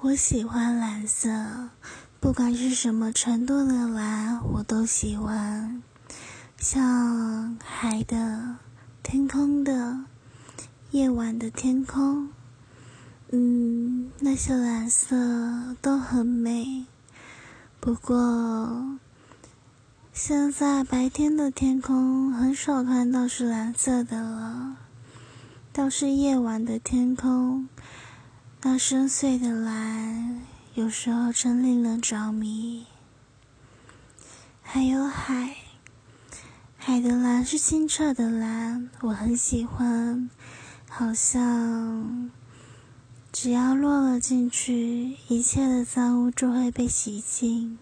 我喜欢蓝色，不管是什么程度的蓝，我都喜欢。像海的、天空的、夜晚的天空，嗯，那些蓝色都很美。不过，现在白天的天空很少看到是蓝色的了，倒是夜晚的天空，那深邃的蓝，有时候真令人着迷。还有海。海的蓝是清澈的蓝，我很喜欢。好像只要落了进去，一切的脏污就会被洗净。